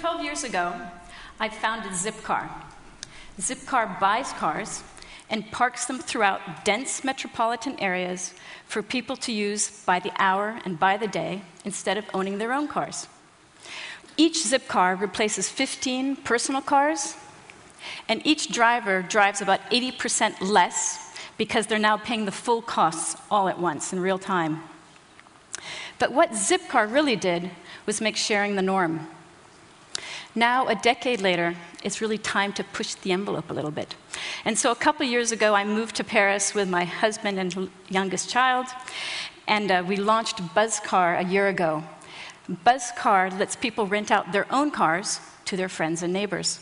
12 years ago, I founded Zipcar. Zipcar buys cars and parks them throughout dense metropolitan areas for people to use by the hour and by the day instead of owning their own cars. Each Zipcar replaces 15 personal cars, and each driver drives about 80% less because they're now paying the full costs all at once in real time. But what Zipcar really did was make sharing the norm. Now, a decade later, it's really time to push the envelope a little bit. And so, a couple years ago, I moved to Paris with my husband and youngest child, and uh, we launched Buzzcar a year ago. Buzzcar lets people rent out their own cars to their friends and neighbors.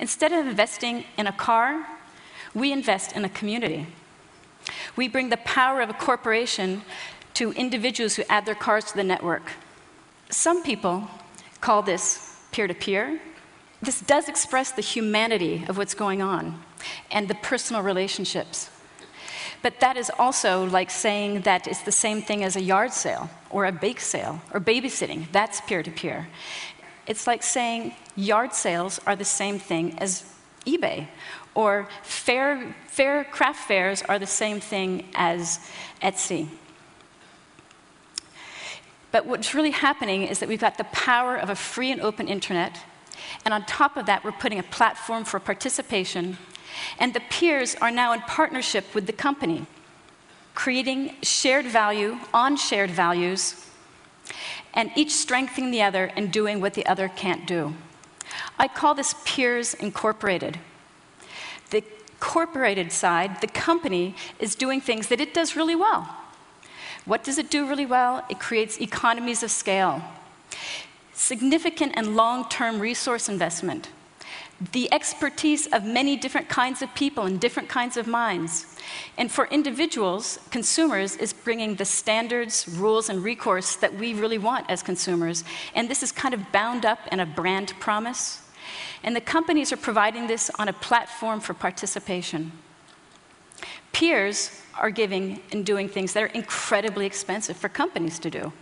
Instead of investing in a car, we invest in a community. We bring the power of a corporation to individuals who add their cars to the network. Some people call this peer to peer, this does express the humanity of what's going on and the personal relationships. But that is also like saying that it's the same thing as a yard sale or a bake sale or babysitting. That's peer to peer. It's like saying yard sales are the same thing as eBay or fair, fair craft fairs are the same thing as Etsy. But what's really happening is that we've got the power of a free and open internet. And on top of that, we're putting a platform for participation. And the peers are now in partnership with the company, creating shared value on shared values, and each strengthening the other and doing what the other can't do. I call this Peers Incorporated. The incorporated side, the company, is doing things that it does really well. What does it do really well? It creates economies of scale, significant and long term resource investment, the expertise of many different kinds of people and different kinds of minds. And for individuals, consumers is bringing the standards, rules, and recourse that we really want as consumers. And this is kind of bound up in a brand promise. And the companies are providing this on a platform for participation. Peers are giving and doing things that are incredibly expensive for companies to do.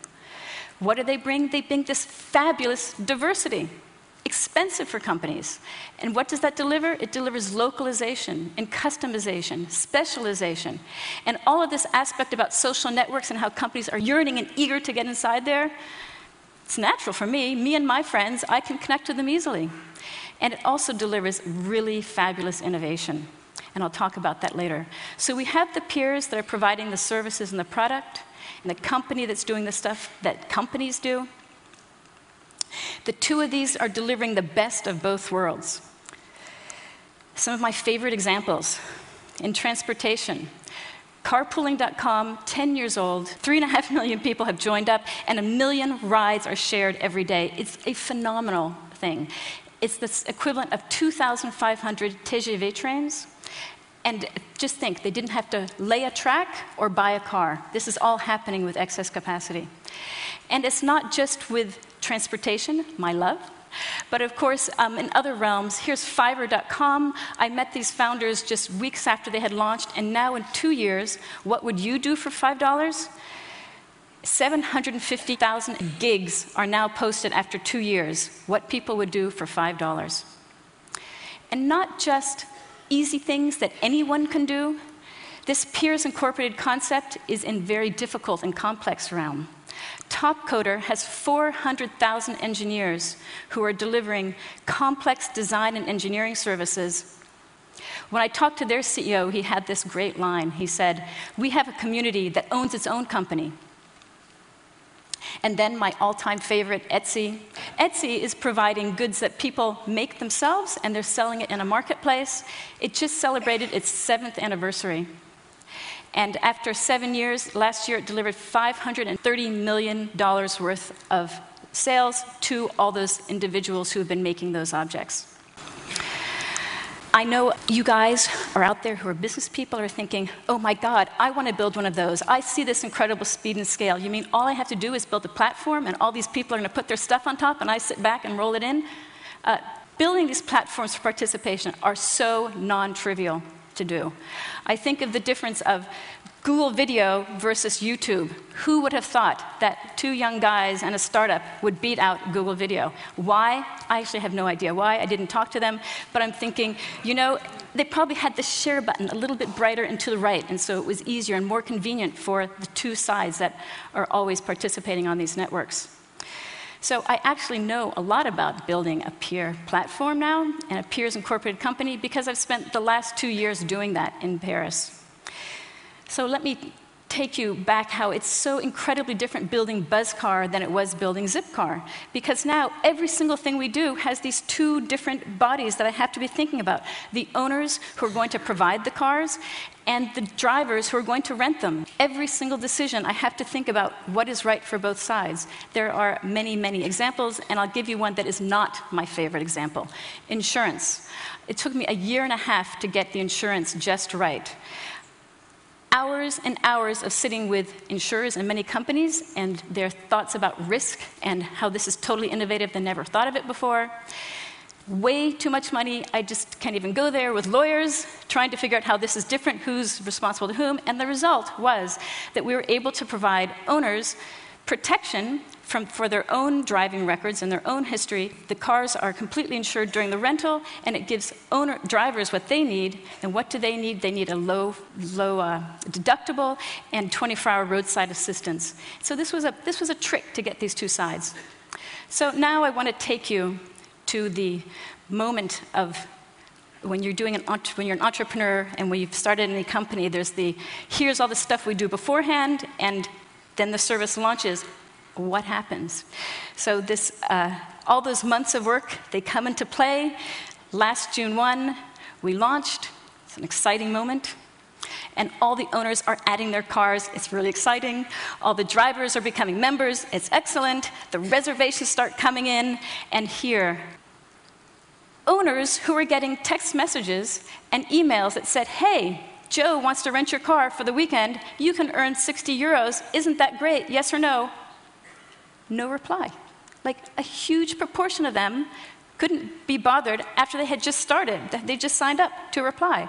What do they bring? They bring this fabulous diversity, expensive for companies. And what does that deliver? It delivers localization and customization, specialization. And all of this aspect about social networks and how companies are yearning and eager to get inside there, it's natural for me. Me and my friends, I can connect to them easily. And it also delivers really fabulous innovation and I'll talk about that later. So we have the peers that are providing the services and the product, and the company that's doing the stuff that companies do. The two of these are delivering the best of both worlds. Some of my favorite examples in transportation. Carpooling.com, 10 years old, three and a half million people have joined up, and a million rides are shared every day. It's a phenomenal thing. It's the equivalent of 2,500 TGV trains and just think, they didn't have to lay a track or buy a car. This is all happening with excess capacity. And it's not just with transportation, my love, but of course, um, in other realms, here's Fiverr.com. I met these founders just weeks after they had launched, and now in two years, what would you do for $5? 750,000 gigs are now posted after two years, what people would do for $5. And not just easy things that anyone can do, this peers incorporated concept is in very difficult and complex realm. Topcoder has 400,000 engineers who are delivering complex design and engineering services. When I talked to their CEO, he had this great line. He said, We have a community that owns its own company. And then my all time favorite, Etsy. Etsy is providing goods that people make themselves and they're selling it in a marketplace. It just celebrated its seventh anniversary. And after seven years, last year it delivered $530 million worth of sales to all those individuals who have been making those objects. I know you guys are out there who are business people are thinking, oh my God, I want to build one of those. I see this incredible speed and scale. You mean all I have to do is build a platform and all these people are going to put their stuff on top and I sit back and roll it in? Uh, building these platforms for participation are so non trivial to do. I think of the difference of Google Video versus YouTube. Who would have thought that two young guys and a startup would beat out Google Video? Why? I actually have no idea why. I didn't talk to them, but I'm thinking, you know, they probably had the share button a little bit brighter and to the right, and so it was easier and more convenient for the two sides that are always participating on these networks. So I actually know a lot about building a peer platform now and a peers incorporated company because I've spent the last two years doing that in Paris. So let me take you back how it's so incredibly different building Buzzcar than it was building Zipcar. Because now every single thing we do has these two different bodies that I have to be thinking about the owners who are going to provide the cars and the drivers who are going to rent them. Every single decision, I have to think about what is right for both sides. There are many, many examples, and I'll give you one that is not my favorite example insurance. It took me a year and a half to get the insurance just right hours and hours of sitting with insurers and many companies and their thoughts about risk and how this is totally innovative, they never thought of it before. Way too much money, I just can't even go there with lawyers trying to figure out how this is different, who's responsible to whom, and the result was that we were able to provide owners protection from, for their own driving records and their own history. The cars are completely insured during the rental, and it gives owner, drivers what they need. And what do they need? They need a low, low uh, deductible and 24-hour roadside assistance. So this was, a, this was a trick to get these two sides. So now I want to take you to the moment of when you're doing an when you're an entrepreneur and when you've started any company, there's the here's all the stuff we do beforehand, and then the service launches what happens? So this, uh, all those months of work, they come into play. Last June 1, we launched. It's an exciting moment. And all the owners are adding their cars. It's really exciting. All the drivers are becoming members. It's excellent. The reservations start coming in. And here, owners who are getting text messages and emails that said, hey, Joe wants to rent your car for the weekend. You can earn 60 euros. Isn't that great? Yes or no? No reply. Like a huge proportion of them couldn't be bothered after they had just started. They just signed up to reply.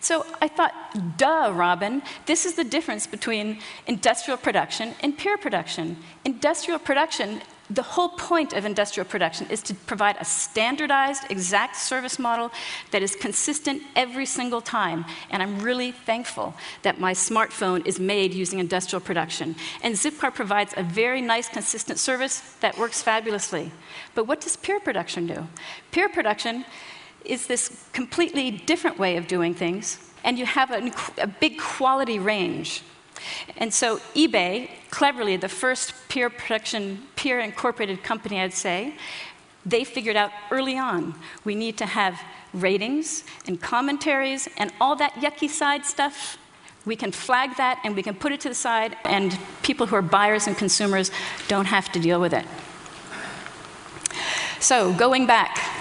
So I thought, duh, Robin, this is the difference between industrial production and peer production. Industrial production the whole point of industrial production is to provide a standardized, exact service model that is consistent every single time. And I'm really thankful that my smartphone is made using industrial production. And Zipcar provides a very nice, consistent service that works fabulously. But what does peer production do? Peer production is this completely different way of doing things, and you have a, a big quality range. And so eBay, cleverly, the first peer production, peer incorporated company, I'd say, they figured out early on we need to have ratings and commentaries and all that yucky side stuff. We can flag that and we can put it to the side, and people who are buyers and consumers don't have to deal with it. So, going back,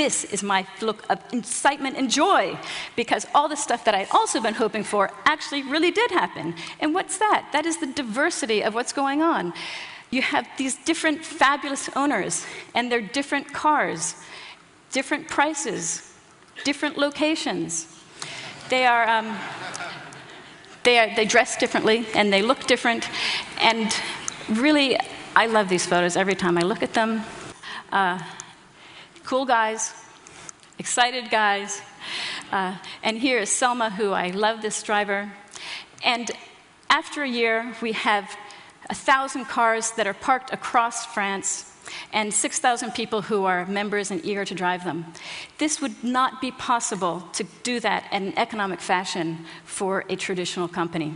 this is my look of excitement and joy because all the stuff that I'd also been hoping for actually really did happen. And what's that? That is the diversity of what's going on. You have these different fabulous owners and their different cars, different prices, different locations. They are. Um, they, are, they dress differently and they look different. And really, I love these photos every time I look at them. Uh, cool guys, excited guys. Uh, and here is Selma, who I love this driver. And after a year, we have a thousand cars that are parked across France and 6,000 people who are members and eager to drive them. This would not be possible to do that in an economic fashion for a traditional company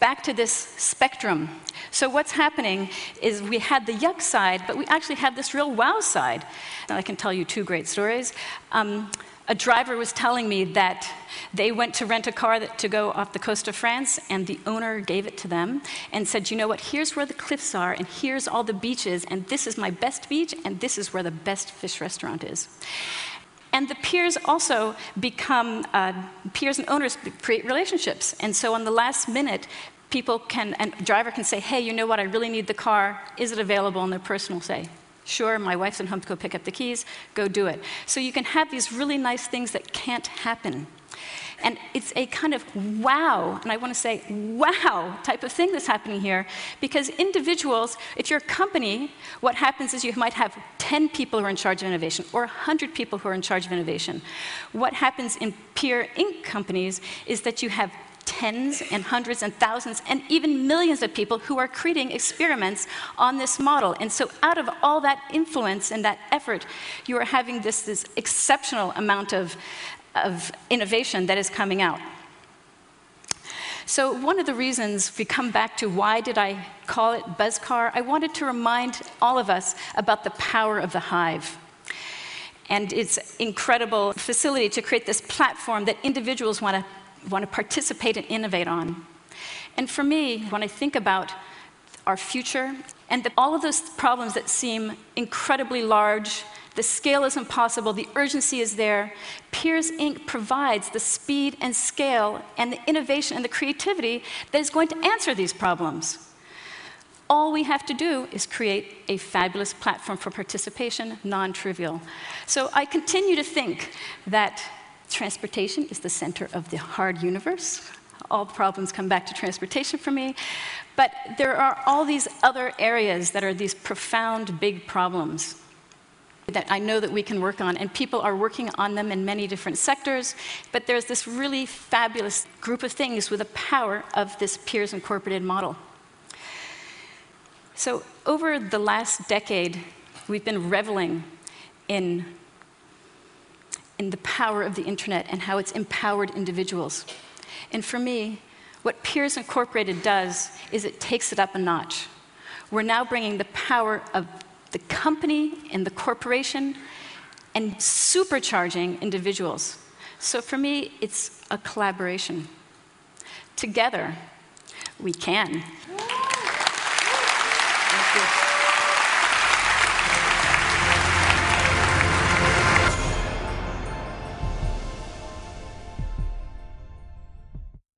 back to this spectrum. So, what's happening is we had the yuck side, but we actually have this real wow side. And I can tell you two great stories. Um, a driver was telling me that they went to rent a car that, to go off the coast of France, and the owner gave it to them and said, You know what? Here's where the cliffs are, and here's all the beaches, and this is my best beach, and this is where the best fish restaurant is. And the peers also become, uh, peers and owners create relationships. And so on the last minute, people can, and driver can say, hey, you know what, I really need the car. Is it available? And the person will say, sure, my wife's at home to go pick up the keys, go do it. So you can have these really nice things that can't happen. And it's a kind of wow, and I want to say wow type of thing that's happening here because individuals, if you're a company, what happens is you might have 10 people who are in charge of innovation or 100 people who are in charge of innovation. What happens in peer Inc. companies is that you have tens and hundreds and thousands and even millions of people who are creating experiments on this model. And so, out of all that influence and that effort, you are having this, this exceptional amount of, of innovation that is coming out. So one of the reasons we come back to why did I call it Buzzcar, I wanted to remind all of us about the power of the hive and its incredible facility to create this platform that individuals want to want to participate and innovate on. And for me, when I think about our future and the, all of those problems that seem incredibly large, the scale is impossible, the urgency is there, Peers Inc. provides the speed and scale and the innovation and the creativity that is going to answer these problems. All we have to do is create a fabulous platform for participation, non trivial. So I continue to think that Transportation is the center of the hard universe. All problems come back to transportation for me. But there are all these other areas that are these profound, big problems that I know that we can work on, and people are working on them in many different sectors. But there's this really fabulous group of things with the power of this peers incorporated model. So, over the last decade, we've been reveling in in the power of the internet and how it's empowered individuals. And for me, what Peers Incorporated does is it takes it up a notch. We're now bringing the power of the company and the corporation and supercharging individuals. So for me, it's a collaboration. Together, we can.